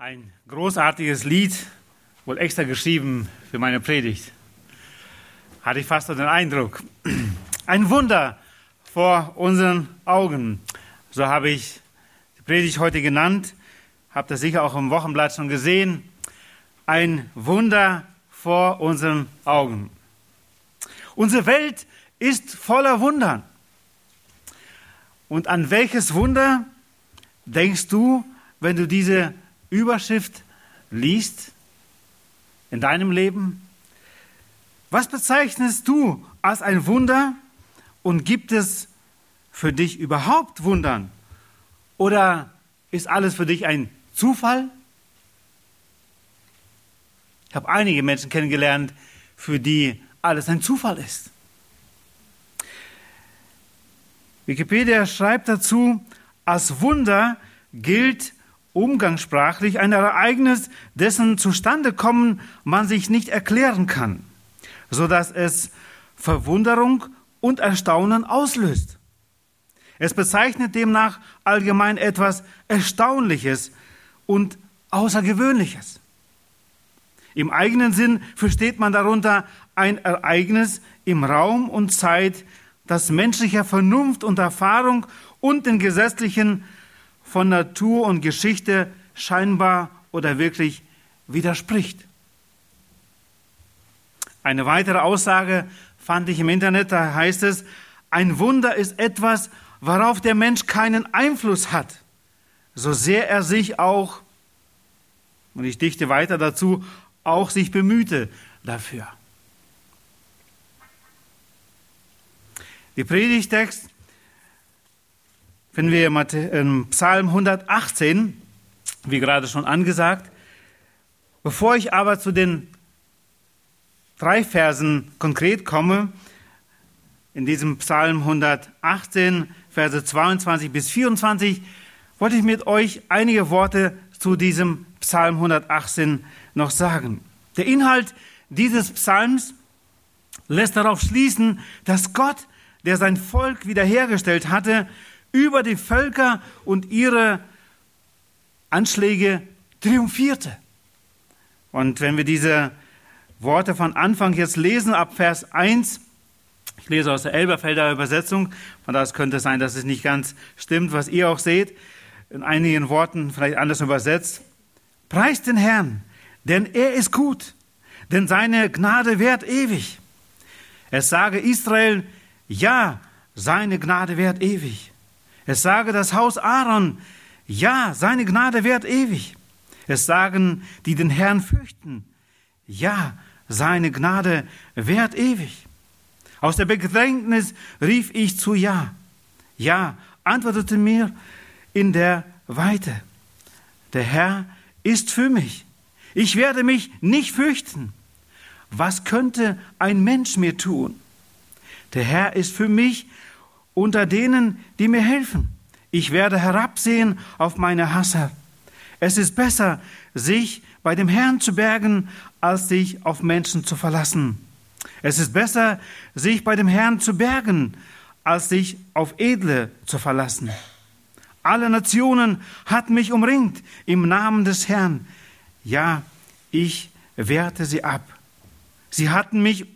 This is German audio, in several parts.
Ein großartiges Lied, wohl extra geschrieben für meine Predigt. Hatte ich fast so den Eindruck. Ein Wunder vor unseren Augen. So habe ich die Predigt heute genannt. Habt ihr sicher auch im Wochenblatt schon gesehen. Ein Wunder vor unseren Augen. Unsere Welt ist voller Wundern. Und an welches Wunder denkst du, wenn du diese Überschrift liest in deinem Leben? Was bezeichnest du als ein Wunder und gibt es für dich überhaupt Wundern? Oder ist alles für dich ein Zufall? Ich habe einige Menschen kennengelernt, für die alles ein Zufall ist. Wikipedia schreibt dazu, als Wunder gilt umgangssprachlich ein Ereignis, dessen Zustandekommen man sich nicht erklären kann, so dass es Verwunderung und Erstaunen auslöst. Es bezeichnet demnach allgemein etwas Erstaunliches und Außergewöhnliches. Im eigenen Sinn versteht man darunter ein Ereignis im Raum und Zeit, das menschlicher Vernunft und Erfahrung und den gesetzlichen von Natur und Geschichte scheinbar oder wirklich widerspricht. Eine weitere Aussage fand ich im Internet, da heißt es, ein Wunder ist etwas, worauf der Mensch keinen Einfluss hat, so sehr er sich auch, und ich dichte weiter dazu, auch sich bemühte dafür. Die Predigtext finden wir im Psalm 118, wie gerade schon angesagt. Bevor ich aber zu den drei Versen konkret komme, in diesem Psalm 118, Verse 22 bis 24, wollte ich mit euch einige Worte zu diesem Psalm 118 noch sagen. Der Inhalt dieses Psalms lässt darauf schließen, dass Gott, der sein Volk wiederhergestellt hatte, über die Völker und ihre Anschläge triumphierte. Und wenn wir diese Worte von Anfang jetzt lesen, ab Vers 1, ich lese aus der Elberfelder Übersetzung, von daher könnte sein, dass es nicht ganz stimmt, was ihr auch seht, in einigen Worten vielleicht anders übersetzt. Preist den Herrn, denn er ist gut, denn seine Gnade währt ewig. Es sage Israel, ja, seine Gnade währt ewig. Es sage das Haus Aaron, ja, seine Gnade währt ewig. Es sagen, die den Herrn fürchten, ja, seine Gnade währt ewig. Aus der Bedrängnis rief ich zu Ja. Ja, antwortete mir in der Weite. Der Herr ist für mich. Ich werde mich nicht fürchten. Was könnte ein Mensch mir tun? Der Herr ist für mich unter denen, die mir helfen. Ich werde herabsehen auf meine Hasser. Es ist besser, sich bei dem Herrn zu bergen, als sich auf Menschen zu verlassen. Es ist besser, sich bei dem Herrn zu bergen, als sich auf Edle zu verlassen. Alle Nationen hatten mich umringt im Namen des Herrn. Ja, ich wehrte sie ab. Sie hatten mich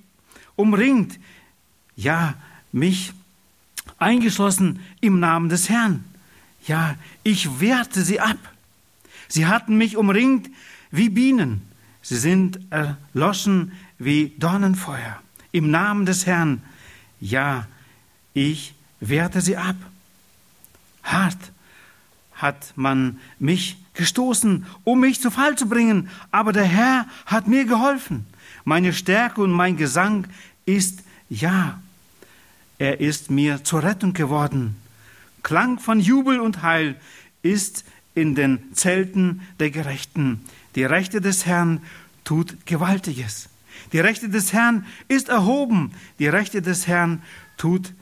umringt. Ja, mich eingeschlossen im Namen des Herrn. Ja, ich wehrte sie ab. Sie hatten mich umringt wie Bienen. Sie sind erloschen wie Dornenfeuer. Im Namen des Herrn. Ja, ich wehrte sie ab. Hart hat man mich gestoßen, um mich zu Fall zu bringen, aber der Herr hat mir geholfen. Meine Stärke und mein Gesang ist Ja er ist mir zur Rettung geworden. Klang von Jubel und Heil ist in den Zelten der Gerechten. Die Rechte des Herrn tut Gewaltiges. Die Rechte des Herrn ist erhoben. Die Rechte des Herrn tut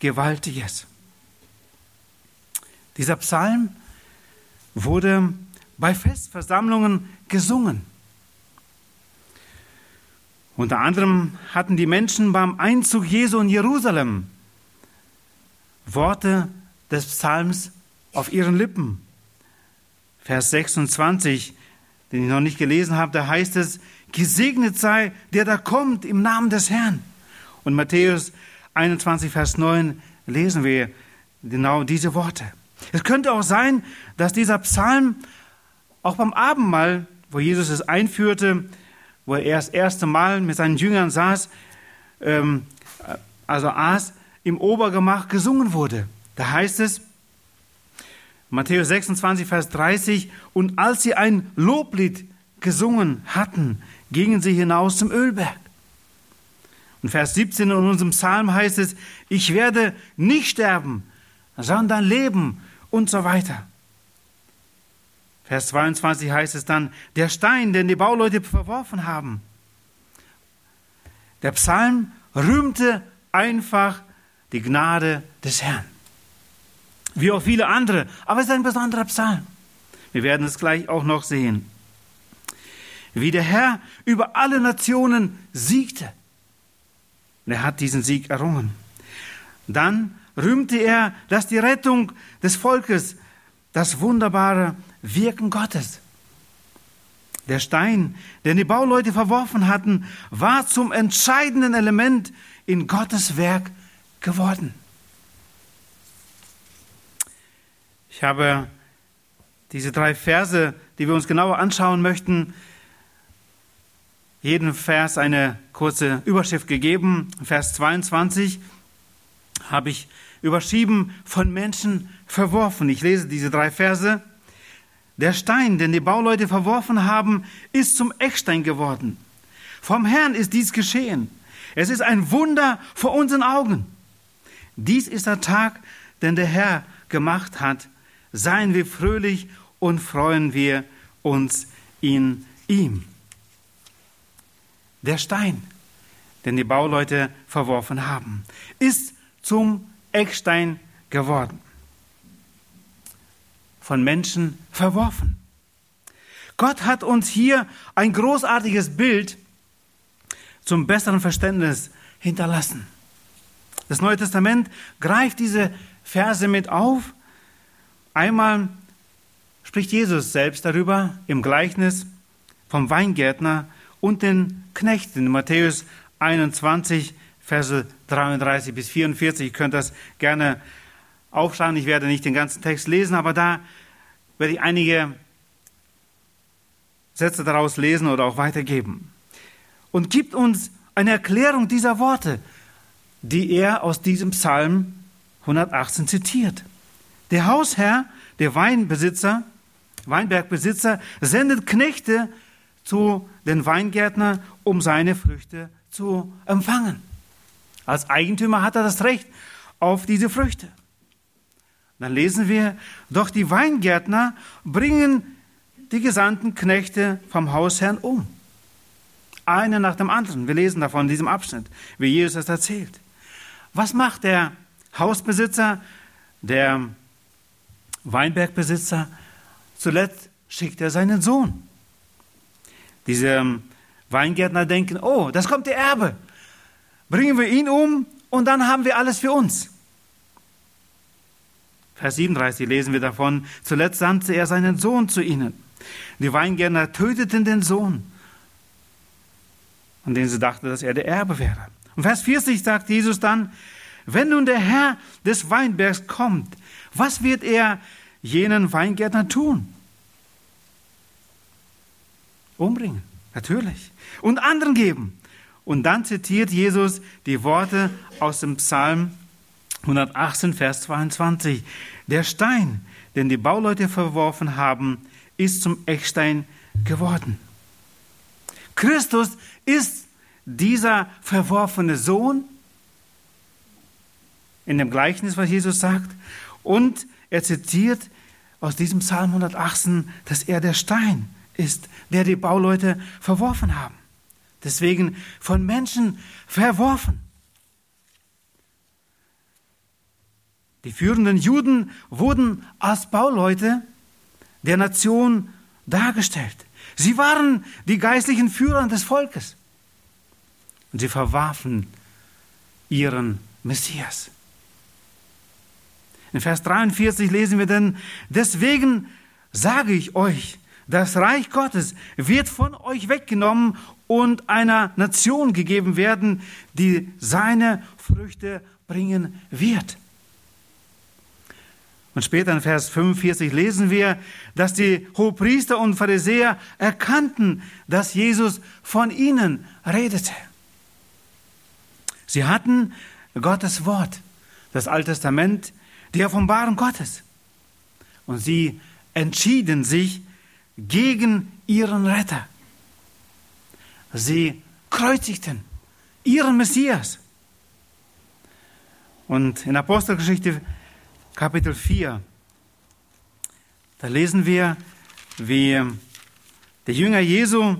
Gewaltiges. Dieser Psalm wurde bei Festversammlungen gesungen. Unter anderem hatten die Menschen beim Einzug Jesu in Jerusalem Worte des Psalms auf ihren Lippen. Vers 26, den ich noch nicht gelesen habe, da heißt es, gesegnet sei, der da kommt im Namen des Herrn. Und Matthäus 21, Vers 9 lesen wir genau diese Worte. Es könnte auch sein, dass dieser Psalm auch beim Abendmahl, wo Jesus es einführte, wo er das erste Mal mit seinen Jüngern saß, ähm, also aß, im Obergemach gesungen wurde. Da heißt es, Matthäus 26, Vers 30, und als sie ein Loblied gesungen hatten, gingen sie hinaus zum Ölberg. Und Vers 17 in unserem Psalm heißt es, ich werde nicht sterben, sondern leben und so weiter. Vers 22 heißt es dann, der Stein, den die Bauleute verworfen haben. Der Psalm rühmte einfach die Gnade des Herrn. Wie auch viele andere, aber es ist ein besonderer Psalm. Wir werden es gleich auch noch sehen. Wie der Herr über alle Nationen siegte. Und er hat diesen Sieg errungen. Dann rühmte er, dass die Rettung des Volkes, das wunderbare Wirken Gottes. Der Stein, den die Bauleute verworfen hatten, war zum entscheidenden Element in Gottes Werk geworden. Ich habe diese drei Verse, die wir uns genauer anschauen möchten, jeden Vers eine kurze Überschrift gegeben. Vers 22 habe ich überschrieben, von Menschen verworfen. Ich lese diese drei Verse. Der Stein, den die Bauleute verworfen haben, ist zum Eckstein geworden. Vom Herrn ist dies geschehen. Es ist ein Wunder vor unseren Augen. Dies ist der Tag, den der Herr gemacht hat. Seien wir fröhlich und freuen wir uns in ihm. Der Stein, den die Bauleute verworfen haben, ist zum Eckstein geworden. Von Menschen verworfen. Gott hat uns hier ein großartiges Bild zum besseren Verständnis hinterlassen. Das Neue Testament greift diese Verse mit auf. Einmal spricht Jesus selbst darüber im Gleichnis vom Weingärtner und den Knechten in Matthäus 21, Verse 33 bis 44. Ihr könnt das gerne aufschlagen. Ich werde nicht den ganzen Text lesen, aber da werde ich einige Sätze daraus lesen oder auch weitergeben. Und gibt uns eine Erklärung dieser Worte, die er aus diesem Psalm 118 zitiert. Der Hausherr, der Weinbesitzer, Weinbergbesitzer, sendet Knechte zu den Weingärtner, um seine Früchte zu empfangen. Als Eigentümer hat er das Recht auf diese Früchte. Dann lesen wir, doch die Weingärtner bringen die gesandten Knechte vom Hausherrn um. Einer nach dem anderen. Wir lesen davon in diesem Abschnitt, wie Jesus es erzählt. Was macht der Hausbesitzer, der Weinbergbesitzer? Zuletzt schickt er seinen Sohn. Diese Weingärtner denken, oh, das kommt der Erbe bringen wir ihn um und dann haben wir alles für uns. Vers 37 lesen wir davon, zuletzt sandte er seinen Sohn zu ihnen. Die Weingärtner töteten den Sohn, an den sie dachten, dass er der Erbe wäre. Und Vers 40 sagt Jesus dann, wenn nun der Herr des Weinbergs kommt, was wird er jenen Weingärtner tun? Umbringen, natürlich. Und anderen geben. Und dann zitiert Jesus die Worte aus dem Psalm 118, Vers 22. Der Stein, den die Bauleute verworfen haben, ist zum Eckstein geworden. Christus ist dieser verworfene Sohn in dem Gleichnis, was Jesus sagt. Und er zitiert aus diesem Psalm 118, dass er der Stein ist, der die Bauleute verworfen haben deswegen von Menschen verworfen. Die führenden Juden wurden als Bauleute der Nation dargestellt. Sie waren die geistlichen Führer des Volkes. Und sie verwarfen ihren Messias. In Vers 43 lesen wir denn, deswegen sage ich euch, das Reich Gottes wird von euch weggenommen und einer Nation gegeben werden, die seine Früchte bringen wird. Und später in Vers 45 lesen wir, dass die Hohepriester und Pharisäer erkannten, dass Jesus von ihnen redete. Sie hatten Gottes Wort, das Alte Testament, die Offenbarung Gottes. Und sie entschieden sich gegen ihren Retter. Sie kreuzigten ihren Messias. Und in Apostelgeschichte Kapitel 4, da lesen wir, wie der Jünger Jesu,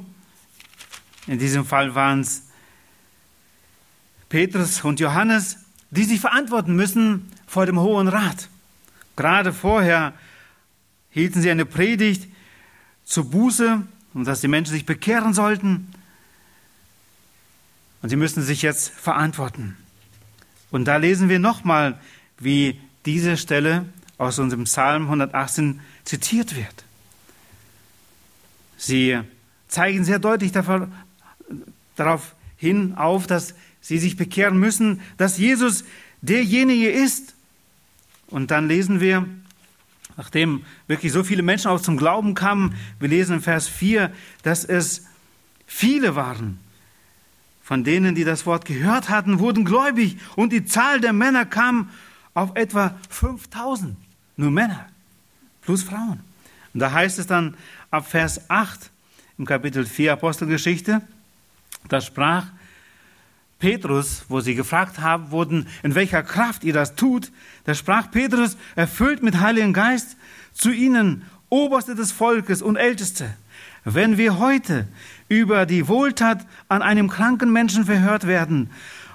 in diesem Fall waren es Petrus und Johannes, die sich verantworten müssen vor dem Hohen Rat. Gerade vorher hielten sie eine Predigt zur Buße und dass die Menschen sich bekehren sollten. Und sie müssen sich jetzt verantworten. Und da lesen wir nochmal, wie diese Stelle aus unserem Psalm 118 zitiert wird. Sie zeigen sehr deutlich darauf hin auf, dass sie sich bekehren müssen, dass Jesus derjenige ist. Und dann lesen wir, nachdem wirklich so viele Menschen auch zum Glauben kamen, wir lesen in Vers 4, dass es viele waren. Von denen, die das Wort gehört hatten, wurden gläubig und die Zahl der Männer kam auf etwa 5000. Nur Männer plus Frauen. Und da heißt es dann ab Vers 8 im Kapitel 4 Apostelgeschichte, da sprach Petrus, wo sie gefragt haben wurden, in welcher Kraft ihr das tut, da sprach Petrus, erfüllt mit Heiligen Geist, zu ihnen, Oberste des Volkes und Älteste, wenn wir heute über die Wohltat an einem kranken Menschen verhört werden,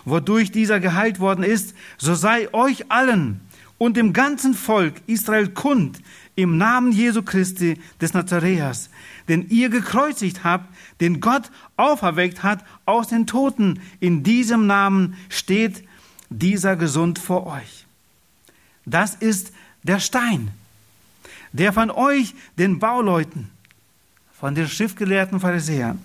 wodurch dieser geheilt worden ist, so sei euch allen und dem ganzen Volk Israel kund im Namen Jesu Christi des Nazareas, den ihr gekreuzigt habt, den Gott auferweckt hat aus den Toten. In diesem Namen steht dieser gesund vor euch. Das ist der Stein, der von euch, den Bauleuten, von den Schriftgelehrten Pharisäern,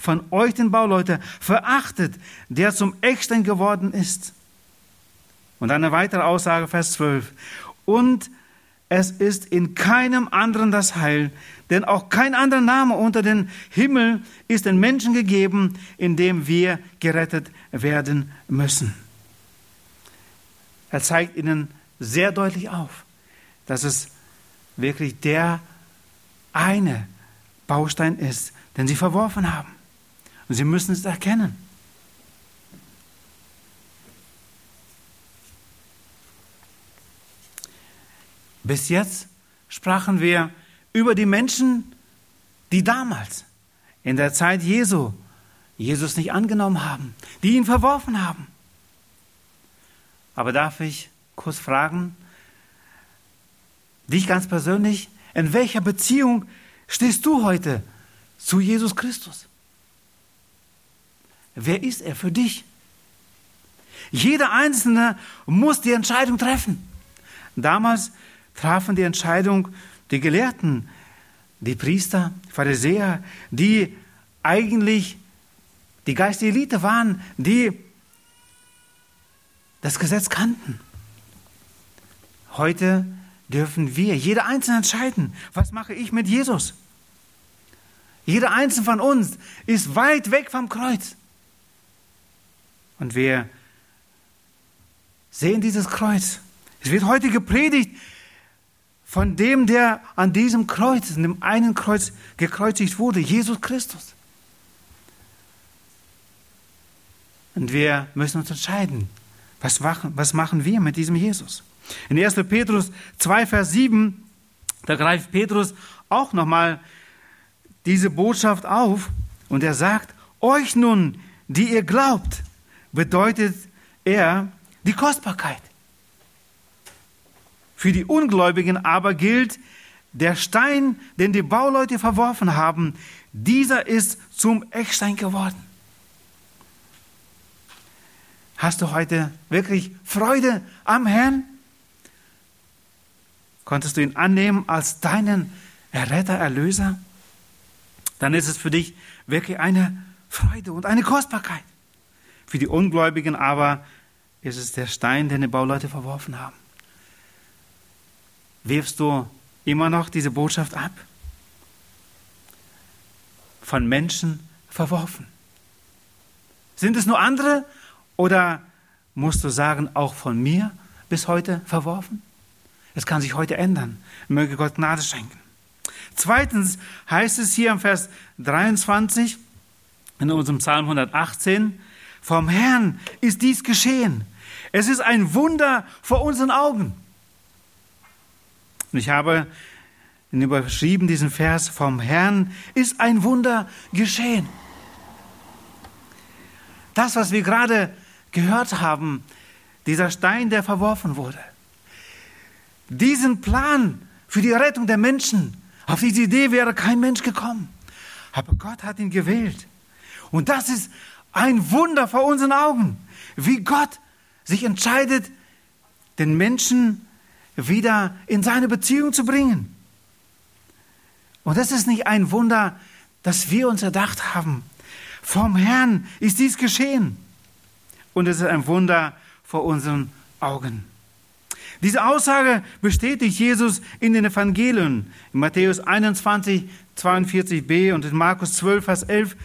von euch, den Bauleuten, verachtet, der zum Eckstein geworden ist. Und eine weitere Aussage, Vers 12. Und es ist in keinem anderen das Heil, denn auch kein anderer Name unter den Himmel ist den Menschen gegeben, in dem wir gerettet werden müssen. Er zeigt ihnen sehr deutlich auf, dass es wirklich der eine Baustein ist, den sie verworfen haben. Und sie müssen es erkennen. Bis jetzt sprachen wir über die Menschen, die damals in der Zeit Jesu Jesus nicht angenommen haben, die ihn verworfen haben. Aber darf ich kurz fragen, dich ganz persönlich, in welcher Beziehung stehst du heute zu Jesus Christus? Wer ist er für dich? Jeder Einzelne muss die Entscheidung treffen. Damals trafen die Entscheidung die Gelehrten, die Priester, Pharisäer, die eigentlich die geistige Elite waren, die das Gesetz kannten. Heute dürfen wir, jeder Einzelne entscheiden, was mache ich mit Jesus? Jeder Einzelne von uns ist weit weg vom Kreuz. Und wir sehen dieses Kreuz. Es wird heute gepredigt von dem, der an diesem Kreuz, in dem einen Kreuz gekreuzigt wurde, Jesus Christus. Und wir müssen uns entscheiden, was machen, was machen wir mit diesem Jesus? In 1. Petrus 2, Vers 7, da greift Petrus auch nochmal diese Botschaft auf und er sagt, euch nun, die ihr glaubt, bedeutet er die Kostbarkeit. Für die Ungläubigen aber gilt, der Stein, den die Bauleute verworfen haben, dieser ist zum Eckstein geworden. Hast du heute wirklich Freude am Herrn? Konntest du ihn annehmen als deinen Erretter, Erlöser? dann ist es für dich wirklich eine Freude und eine Kostbarkeit. Für die Ungläubigen aber ist es der Stein, den die Bauleute verworfen haben. Wirfst du immer noch diese Botschaft ab? Von Menschen verworfen. Sind es nur andere oder musst du sagen, auch von mir bis heute verworfen? Es kann sich heute ändern. Möge Gott Gnade schenken. Zweitens heißt es hier im Vers 23 in unserem Psalm 118, vom Herrn ist dies geschehen. Es ist ein Wunder vor unseren Augen. Und ich habe ihn überschrieben, diesen Vers, vom Herrn ist ein Wunder geschehen. Das, was wir gerade gehört haben, dieser Stein, der verworfen wurde, diesen Plan für die Rettung der Menschen, auf diese Idee wäre kein Mensch gekommen. Aber Gott hat ihn gewählt. Und das ist ein Wunder vor unseren Augen, wie Gott sich entscheidet, den Menschen wieder in seine Beziehung zu bringen. Und das ist nicht ein Wunder, das wir uns erdacht haben. Vom Herrn ist dies geschehen. Und es ist ein Wunder vor unseren Augen. Diese Aussage bestätigt Jesus in den Evangelien. In Matthäus 21, 42b und in Markus 12, Vers 11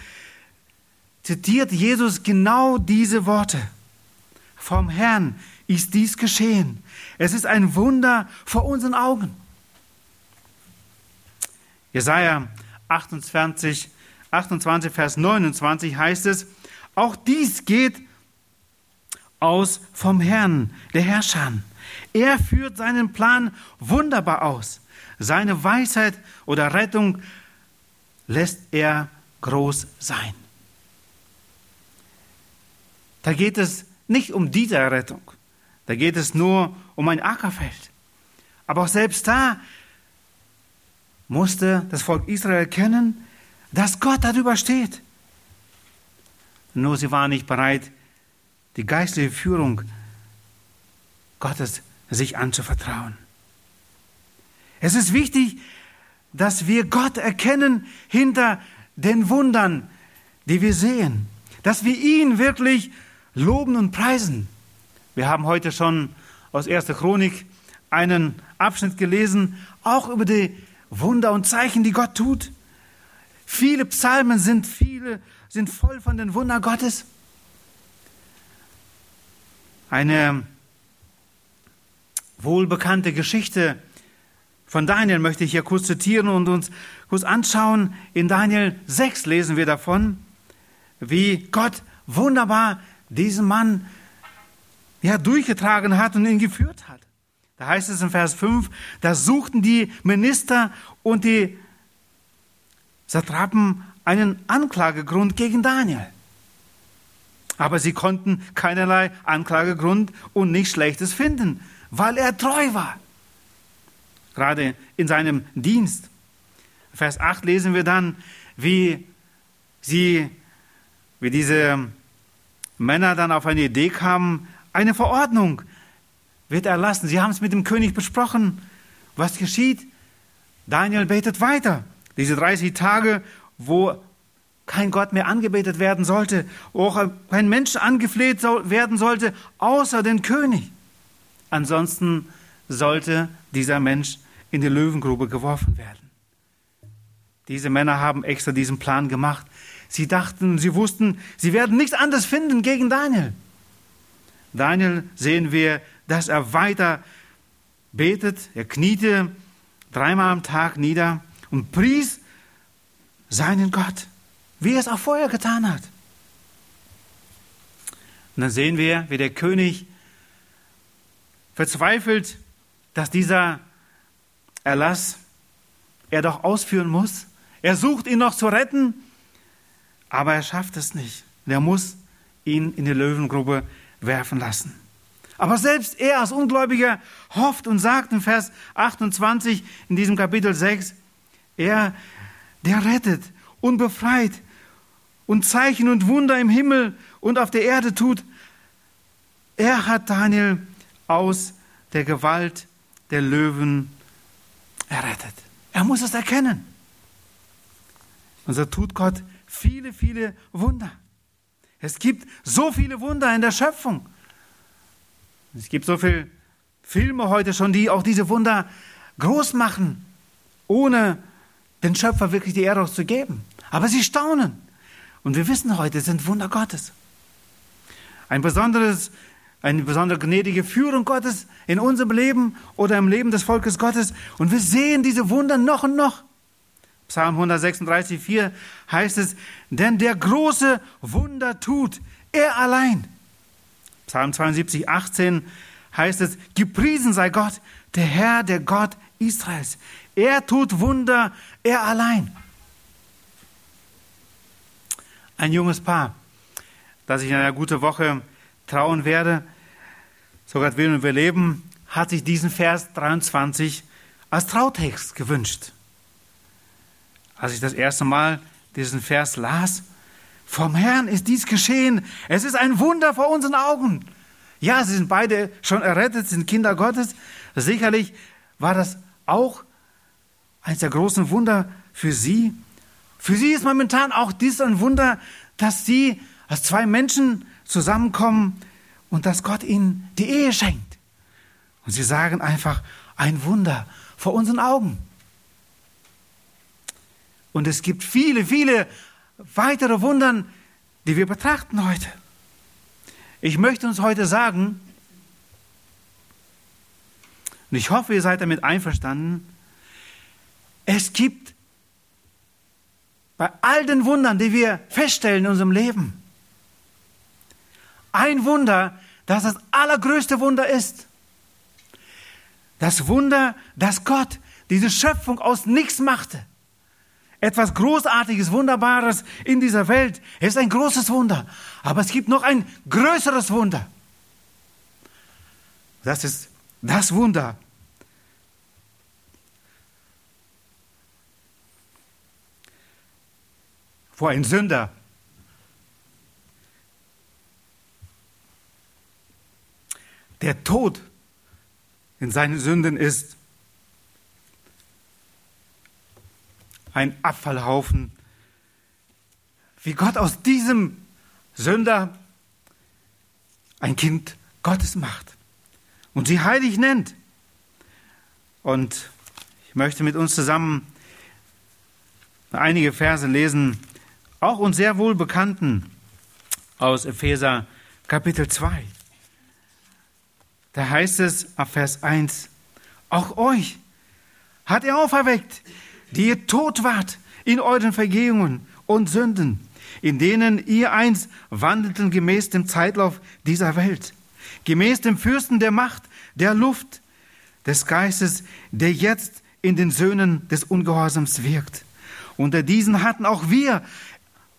zitiert Jesus genau diese Worte. Vom Herrn ist dies geschehen. Es ist ein Wunder vor unseren Augen. Jesaja 28, 28, Vers 29 heißt es, auch dies geht aus vom Herrn, der Herrscher. Er führt seinen Plan wunderbar aus. Seine Weisheit oder Rettung lässt er groß sein. Da geht es nicht um diese Rettung. Da geht es nur um ein Ackerfeld. Aber auch selbst da musste das Volk Israel erkennen, dass Gott darüber steht. Nur sie waren nicht bereit, die geistliche Führung Gottes sich anzuvertrauen. Es ist wichtig, dass wir Gott erkennen hinter den Wundern, die wir sehen, dass wir ihn wirklich loben und preisen. Wir haben heute schon aus 1. Chronik einen Abschnitt gelesen, auch über die Wunder und Zeichen, die Gott tut. Viele Psalmen sind viele sind voll von den Wundern Gottes. Eine wohlbekannte Geschichte von Daniel möchte ich hier kurz zitieren und uns kurz anschauen. In Daniel 6 lesen wir davon, wie Gott wunderbar diesen Mann ja, durchgetragen hat und ihn geführt hat. Da heißt es in Vers 5, da suchten die Minister und die Satrapen einen Anklagegrund gegen Daniel. Aber sie konnten keinerlei Anklagegrund und nichts Schlechtes finden, weil er treu war. Gerade in seinem Dienst. Vers 8 lesen wir dann, wie sie, wie diese Männer dann auf eine Idee kamen, eine Verordnung wird erlassen. Sie haben es mit dem König besprochen. Was geschieht? Daniel betet weiter. Diese 30 Tage, wo kein Gott mehr angebetet werden sollte, auch kein Mensch angefleht werden sollte, außer den König. Ansonsten sollte dieser Mensch in die Löwengrube geworfen werden. Diese Männer haben extra diesen Plan gemacht. Sie dachten, sie wussten, sie werden nichts anderes finden gegen Daniel. Daniel sehen wir, dass er weiter betet. Er kniete dreimal am Tag nieder und pries seinen Gott, wie er es auch vorher getan hat. Und dann sehen wir, wie der König verzweifelt, dass dieser Erlass er doch ausführen muss. Er sucht ihn noch zu retten, aber er schafft es nicht. Er muss ihn in die Löwengrube werfen lassen. Aber selbst er als Ungläubiger hofft und sagt in Vers 28 in diesem Kapitel 6, er, der rettet und befreit und Zeichen und Wunder im Himmel und auf der Erde tut, er hat Daniel aus der Gewalt der Löwen errettet. Er muss es erkennen. Und so tut Gott viele, viele Wunder. Es gibt so viele Wunder in der Schöpfung. Es gibt so viele Filme heute schon, die auch diese Wunder groß machen, ohne den Schöpfer wirklich die Ehre zu geben. Aber sie staunen. Und wir wissen heute, es sind Wunder Gottes. Ein besonderes, eine besondere gnädige Führung Gottes in unserem Leben oder im Leben des Volkes Gottes. Und wir sehen diese Wunder noch und noch. Psalm 136, 4 heißt es, denn der große Wunder tut er allein. Psalm 72, 18 heißt es, gepriesen sei Gott, der Herr, der Gott Israels. Er tut Wunder, er allein. Ein junges Paar, das ich in einer guten Woche trauen werde, sogar will und wir leben, hat sich diesen Vers 23 als Trautext gewünscht. Als ich das erste Mal diesen Vers las, vom Herrn ist dies geschehen. Es ist ein Wunder vor unseren Augen. Ja, sie sind beide schon errettet, sind Kinder Gottes. Sicherlich war das auch eines der großen Wunder für sie. Für sie ist momentan auch dies ein Wunder, dass sie als zwei Menschen zusammenkommen und dass Gott ihnen die Ehe schenkt. Und sie sagen einfach, ein Wunder vor unseren Augen. Und es gibt viele, viele weitere Wunder, die wir betrachten heute. Ich möchte uns heute sagen, und ich hoffe, ihr seid damit einverstanden, es gibt bei all den Wundern, die wir feststellen in unserem Leben, ein Wunder, das das allergrößte Wunder ist. Das Wunder, dass Gott diese Schöpfung aus nichts machte. Etwas Großartiges, Wunderbares in dieser Welt ist ein großes Wunder. Aber es gibt noch ein größeres Wunder. Das ist das Wunder, vor ein Sünder der Tod in seinen Sünden ist ein Abfallhaufen, wie Gott aus diesem Sünder ein Kind Gottes macht und sie heilig nennt. Und ich möchte mit uns zusammen einige Verse lesen, auch uns sehr wohl bekannten aus Epheser Kapitel 2. Da heißt es ab Vers 1, auch euch hat er auferweckt, die ihr tot wart in euren Vergehungen und Sünden, in denen ihr einst wandelten gemäß dem Zeitlauf dieser Welt, gemäß dem Fürsten der Macht, der Luft, des Geistes, der jetzt in den Söhnen des Ungehorsams wirkt. Unter diesen hatten auch wir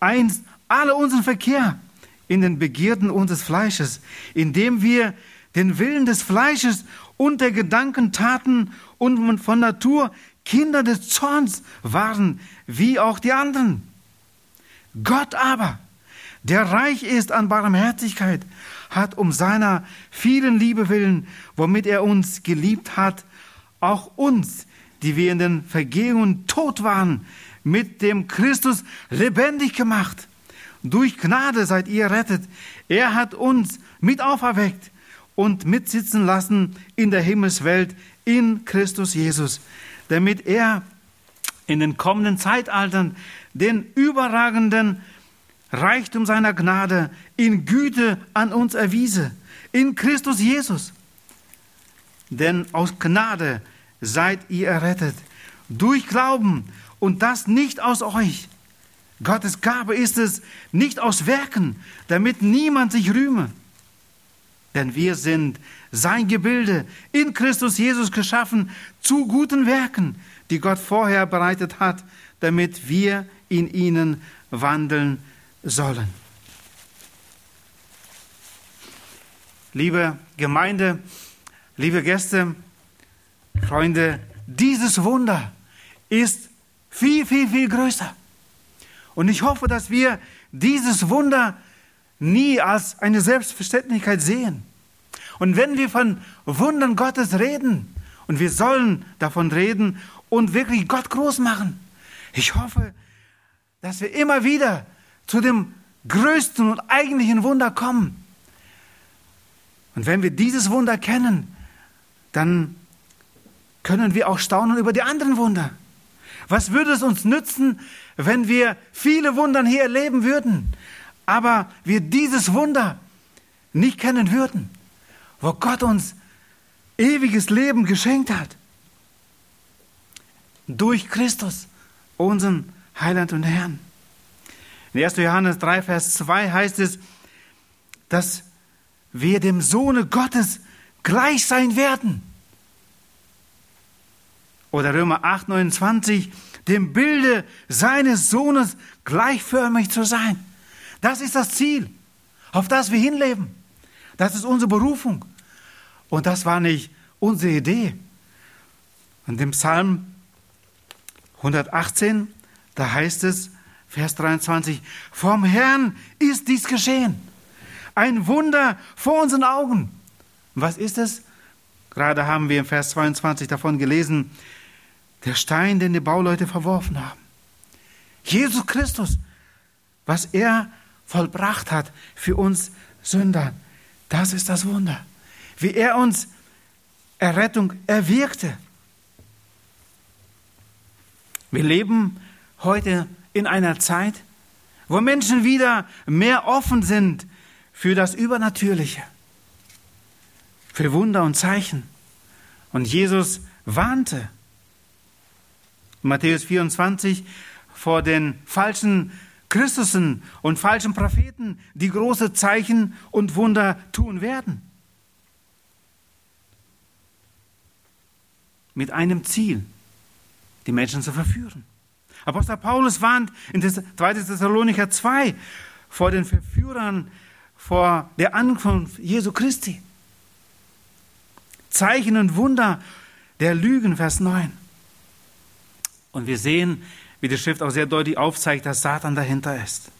einst alle unseren Verkehr in den Begierden unseres Fleisches, indem wir den Willen des Fleisches und der Gedanken taten und von Natur Kinder des Zorns waren, wie auch die anderen. Gott aber, der reich ist an Barmherzigkeit, hat um seiner vielen Liebe willen, womit er uns geliebt hat, auch uns, die wir in den Vergehungen tot waren, mit dem Christus lebendig gemacht. Durch Gnade seid ihr rettet. Er hat uns mit auferweckt und mitsitzen lassen in der Himmelswelt in Christus Jesus, damit er in den kommenden Zeitaltern den überragenden Reichtum seiner Gnade in Güte an uns erwiese, in Christus Jesus. Denn aus Gnade seid ihr errettet, durch Glauben und das nicht aus euch. Gottes Gabe ist es, nicht aus Werken, damit niemand sich rühme. Denn wir sind sein Gebilde, in Christus Jesus geschaffen, zu guten Werken, die Gott vorher bereitet hat, damit wir in ihnen wandeln sollen. Liebe Gemeinde, liebe Gäste, Freunde, dieses Wunder ist viel, viel, viel größer. Und ich hoffe, dass wir dieses Wunder nie als eine Selbstverständlichkeit sehen. Und wenn wir von Wundern Gottes reden, und wir sollen davon reden und wirklich Gott groß machen, ich hoffe, dass wir immer wieder zu dem größten und eigentlichen Wunder kommen. Und wenn wir dieses Wunder kennen, dann können wir auch staunen über die anderen Wunder. Was würde es uns nützen, wenn wir viele Wunder hier erleben würden, aber wir dieses Wunder nicht kennen würden, wo Gott uns ewiges Leben geschenkt hat? Durch Christus, unseren Heiland und Herrn. In 1. Johannes 3, Vers 2 heißt es, dass wir dem Sohne Gottes gleich sein werden. Oder Römer 8, 29, dem Bilde seines Sohnes gleichförmig zu sein. Das ist das Ziel, auf das wir hinleben. Das ist unsere Berufung. Und das war nicht unsere Idee. Und im Psalm 118, da heißt es, Vers 23, vom Herrn ist dies geschehen. Ein Wunder vor unseren Augen. Was ist es? Gerade haben wir im Vers 22 davon gelesen, der Stein, den die Bauleute verworfen haben. Jesus Christus, was er vollbracht hat für uns Sünder, das ist das Wunder. Wie er uns Errettung erwirkte. Wir leben heute in einer Zeit, wo Menschen wieder mehr offen sind für das Übernatürliche, für Wunder und Zeichen. Und Jesus warnte Matthäus 24 vor den falschen Christusen und falschen Propheten, die große Zeichen und Wunder tun werden. Mit einem Ziel, die Menschen zu verführen. Apostel Paulus warnt in 2. Thessalonicher 2 vor den Verführern, vor der Ankunft Jesu Christi. Zeichen und Wunder der Lügen, Vers 9. Und wir sehen, wie die Schrift auch sehr deutlich aufzeigt, dass Satan dahinter ist.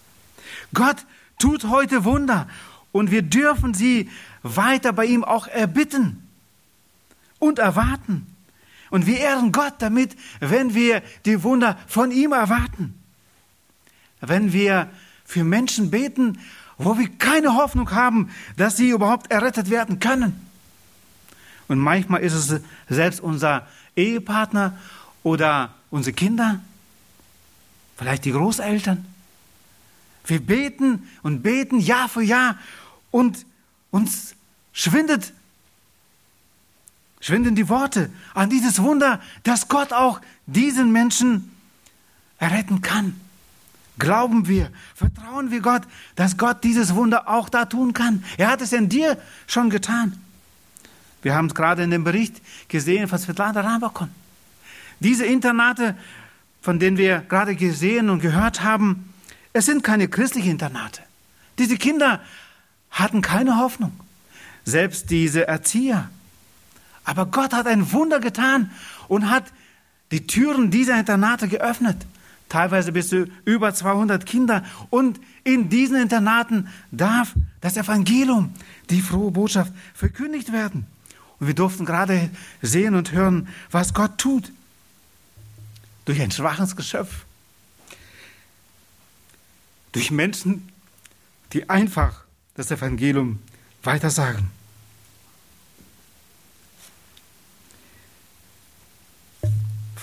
Gott tut heute Wunder und wir dürfen sie weiter bei ihm auch erbitten und erwarten. Und wir ehren Gott damit, wenn wir die Wunder von ihm erwarten. Wenn wir für Menschen beten, wo wir keine Hoffnung haben, dass sie überhaupt errettet werden können. Und manchmal ist es selbst unser Ehepartner oder unsere Kinder, vielleicht die Großeltern. Wir beten und beten Jahr für Jahr und uns schwindet schwinden die Worte an dieses Wunder, dass Gott auch diesen Menschen erretten kann. Glauben wir, vertrauen wir Gott, dass Gott dieses Wunder auch da tun kann. Er hat es in dir schon getan. Wir haben es gerade in dem Bericht gesehen von Svetlana Rambakon. Diese Internate, von denen wir gerade gesehen und gehört haben, es sind keine christlichen Internate. Diese Kinder hatten keine Hoffnung. Selbst diese Erzieher aber Gott hat ein Wunder getan und hat die Türen dieser Internate geöffnet. Teilweise bis zu über 200 Kinder. Und in diesen Internaten darf das Evangelium, die frohe Botschaft, verkündigt werden. Und wir durften gerade sehen und hören, was Gott tut. Durch ein schwaches Geschöpf. Durch Menschen, die einfach das Evangelium weitersagen.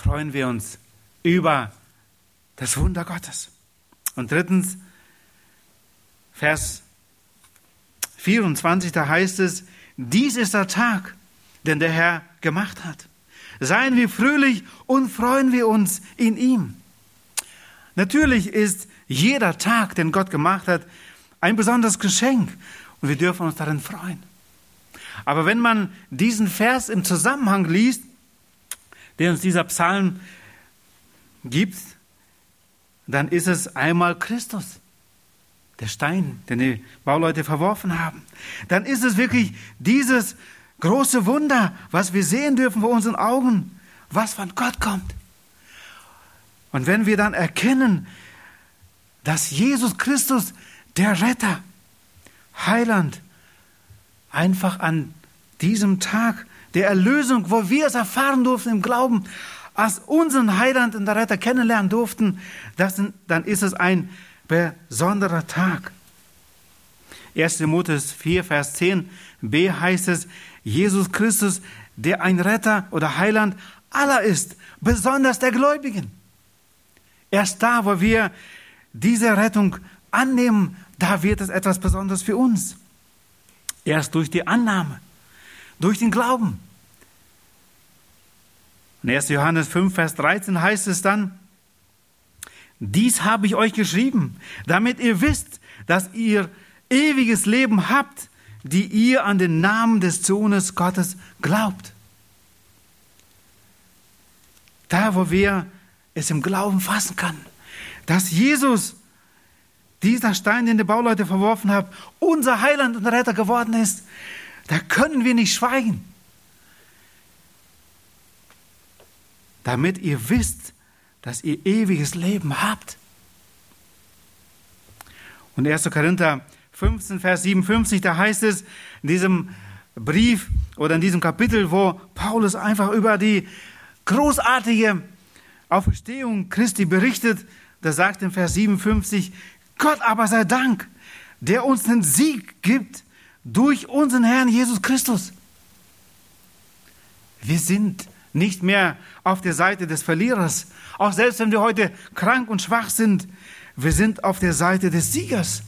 freuen wir uns über das Wunder Gottes. Und drittens, Vers 24, da heißt es, dies ist der Tag, den der Herr gemacht hat. Seien wir fröhlich und freuen wir uns in ihm. Natürlich ist jeder Tag, den Gott gemacht hat, ein besonderes Geschenk und wir dürfen uns darin freuen. Aber wenn man diesen Vers im Zusammenhang liest, der uns dieser Psalm gibt, dann ist es einmal Christus, der Stein, den die Bauleute verworfen haben. Dann ist es wirklich dieses große Wunder, was wir sehen dürfen vor unseren Augen, was von Gott kommt. Und wenn wir dann erkennen, dass Jesus Christus, der Retter, Heiland, einfach an diesem Tag der Erlösung, wo wir es erfahren durften im Glauben, als unseren Heiland und Retter kennenlernen durften, das, dann ist es ein besonderer Tag. 1. Timotheus 4, Vers 10 b heißt es, Jesus Christus, der ein Retter oder Heiland aller ist, besonders der Gläubigen. Erst da, wo wir diese Rettung annehmen, da wird es etwas Besonderes für uns. Erst durch die Annahme, durch den Glauben. In 1. Johannes 5, Vers 13 heißt es dann, dies habe ich euch geschrieben, damit ihr wisst, dass ihr ewiges Leben habt, die ihr an den Namen des Sohnes Gottes glaubt. Da, wo wir es im Glauben fassen können, dass Jesus, dieser Stein, den die Bauleute verworfen haben, unser Heiland und Retter geworden ist, da können wir nicht schweigen. Damit ihr wisst, dass ihr ewiges Leben habt. Und 1. Korinther 15, Vers 57, da heißt es in diesem Brief oder in diesem Kapitel, wo Paulus einfach über die großartige Auferstehung Christi berichtet, da sagt in Vers 57, Gott aber sei Dank, der uns den Sieg gibt durch unseren Herrn Jesus Christus. Wir sind nicht mehr auf der Seite des Verlierers, auch selbst wenn wir heute krank und schwach sind, wir sind auf der Seite des Siegers.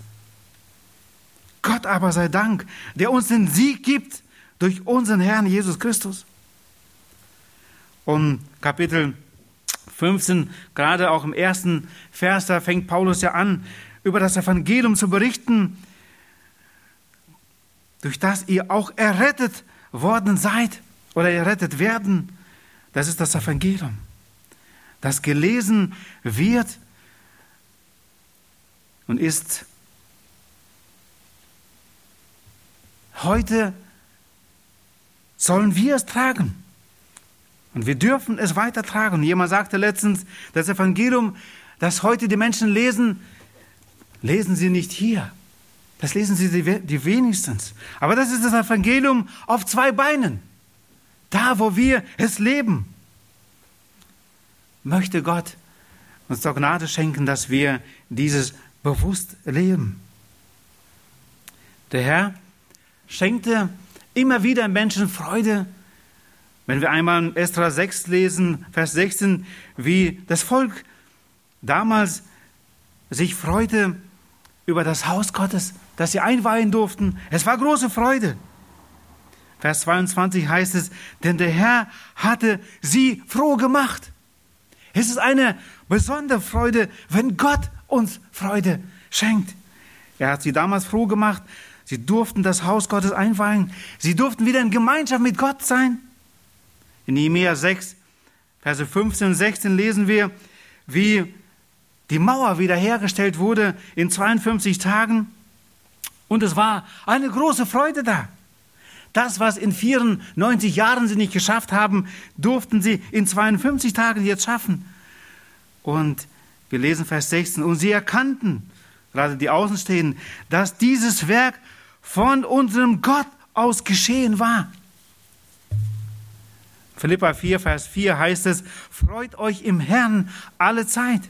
Gott aber sei Dank, der uns den Sieg gibt durch unseren Herrn Jesus Christus. Und Kapitel 15, gerade auch im ersten Vers, da fängt Paulus ja an, über das Evangelium zu berichten, durch das ihr auch errettet worden seid oder errettet werden. Das ist das Evangelium, das gelesen wird und ist Heute sollen wir es tragen. Und wir dürfen es weitertragen. Jemand sagte letztens, das Evangelium, das heute die Menschen lesen, lesen sie nicht hier. Das lesen sie die wenigstens. Aber das ist das Evangelium auf zwei Beinen. Da, wo wir es leben. Möchte Gott uns doch Gnade schenken, dass wir dieses bewusst leben. Der Herr schenkte immer wieder Menschen Freude. Wenn wir einmal in Estra 6 lesen, Vers 16, wie das Volk damals sich freute über das Haus Gottes, das sie einweihen durften. Es war große Freude. Vers 22 heißt es, denn der Herr hatte sie froh gemacht. Es ist eine besondere Freude, wenn Gott uns Freude schenkt. Er hat sie damals froh gemacht, Sie durften das Haus Gottes einweihen. Sie durften wieder in Gemeinschaft mit Gott sein. In Nehemiah 6, Verse 15 und 16 lesen wir, wie die Mauer wiederhergestellt wurde in 52 Tagen. Und es war eine große Freude da. Das, was in 94 Jahren sie nicht geschafft haben, durften sie in 52 Tagen jetzt schaffen. Und wir lesen Vers 16. Und sie erkannten, gerade die Außenstehenden, dass dieses Werk von unserem Gott aus geschehen war. Philippa 4, Vers 4 heißt es, freut euch im Herrn alle Zeit.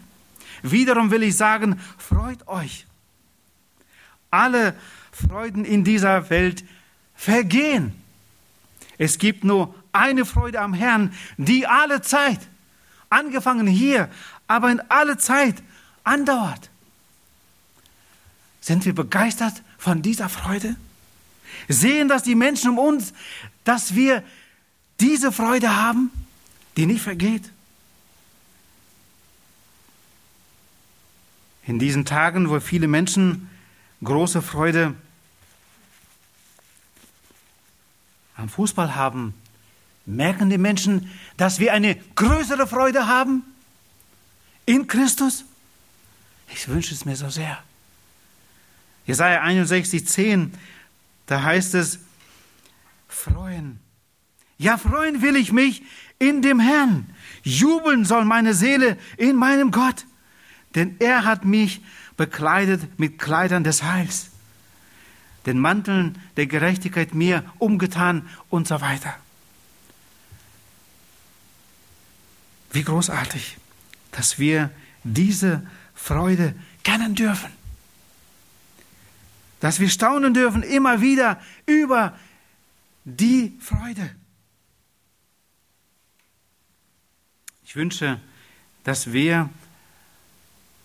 Wiederum will ich sagen, freut euch. Alle Freuden in dieser Welt vergehen. Es gibt nur eine Freude am Herrn, die alle Zeit, angefangen hier, aber in alle Zeit andauert. Sind wir begeistert von dieser Freude? Sehen das die Menschen um uns, dass wir diese Freude haben, die nicht vergeht? In diesen Tagen, wo viele Menschen große Freude am Fußball haben, merken die Menschen, dass wir eine größere Freude haben in Christus? Ich wünsche es mir so sehr. Jesaja 61, 10, da heißt es, freuen. Ja, freuen will ich mich in dem Herrn. Jubeln soll meine Seele in meinem Gott. Denn er hat mich bekleidet mit Kleidern des Heils. Den Manteln der Gerechtigkeit mir umgetan und so weiter. Wie großartig, dass wir diese Freude kennen dürfen. Dass wir staunen dürfen immer wieder über die Freude. Ich wünsche, dass wir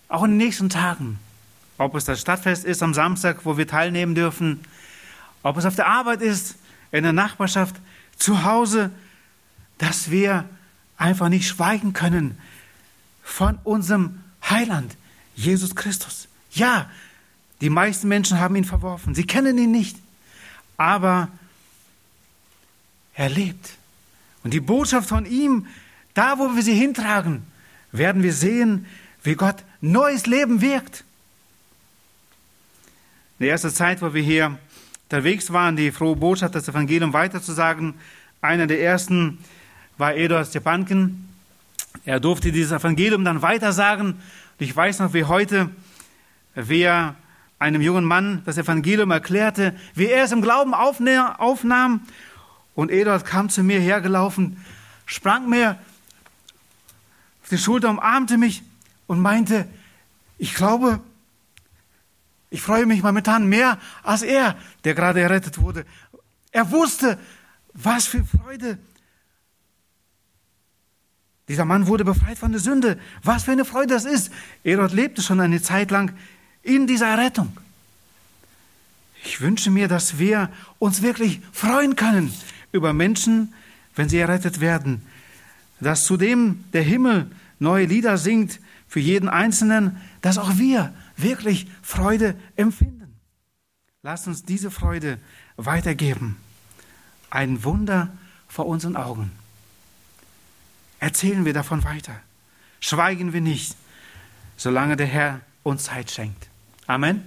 auch in den nächsten Tagen, ob es das Stadtfest ist am Samstag, wo wir teilnehmen dürfen, ob es auf der Arbeit ist, in der Nachbarschaft, zu Hause, dass wir einfach nicht schweigen können von unserem Heiland, Jesus Christus. Ja, die meisten Menschen haben ihn verworfen, sie kennen ihn nicht, aber er lebt. Und die Botschaft von ihm, da wo wir sie hintragen, werden wir sehen, wie Gott neues Leben wirkt. In der ersten Zeit, wo wir hier unterwegs waren, die frohe Botschaft, das Evangelium weiterzusagen, einer der ersten war Eduard Stepanken. Er durfte dieses Evangelium dann weitersagen. Und ich weiß noch, wie heute, wer einem jungen Mann das Evangelium erklärte, wie er es im Glauben aufnahm. Und Eduard kam zu mir hergelaufen, sprang mir auf die Schulter, umarmte mich und meinte, ich glaube, ich freue mich momentan mehr als er, der gerade errettet wurde. Er wusste, was für Freude. Dieser Mann wurde befreit von der Sünde. Was für eine Freude das ist. Erod lebte schon eine Zeit lang in dieser Errettung. Ich wünsche mir, dass wir uns wirklich freuen können über Menschen, wenn sie errettet werden. Dass zudem der Himmel neue Lieder singt, für jeden Einzelnen, dass auch wir wirklich Freude empfinden. Lasst uns diese Freude weitergeben. Ein Wunder vor unseren Augen. Erzählen wir davon weiter. Schweigen wir nicht, solange der Herr uns Zeit schenkt. Amen.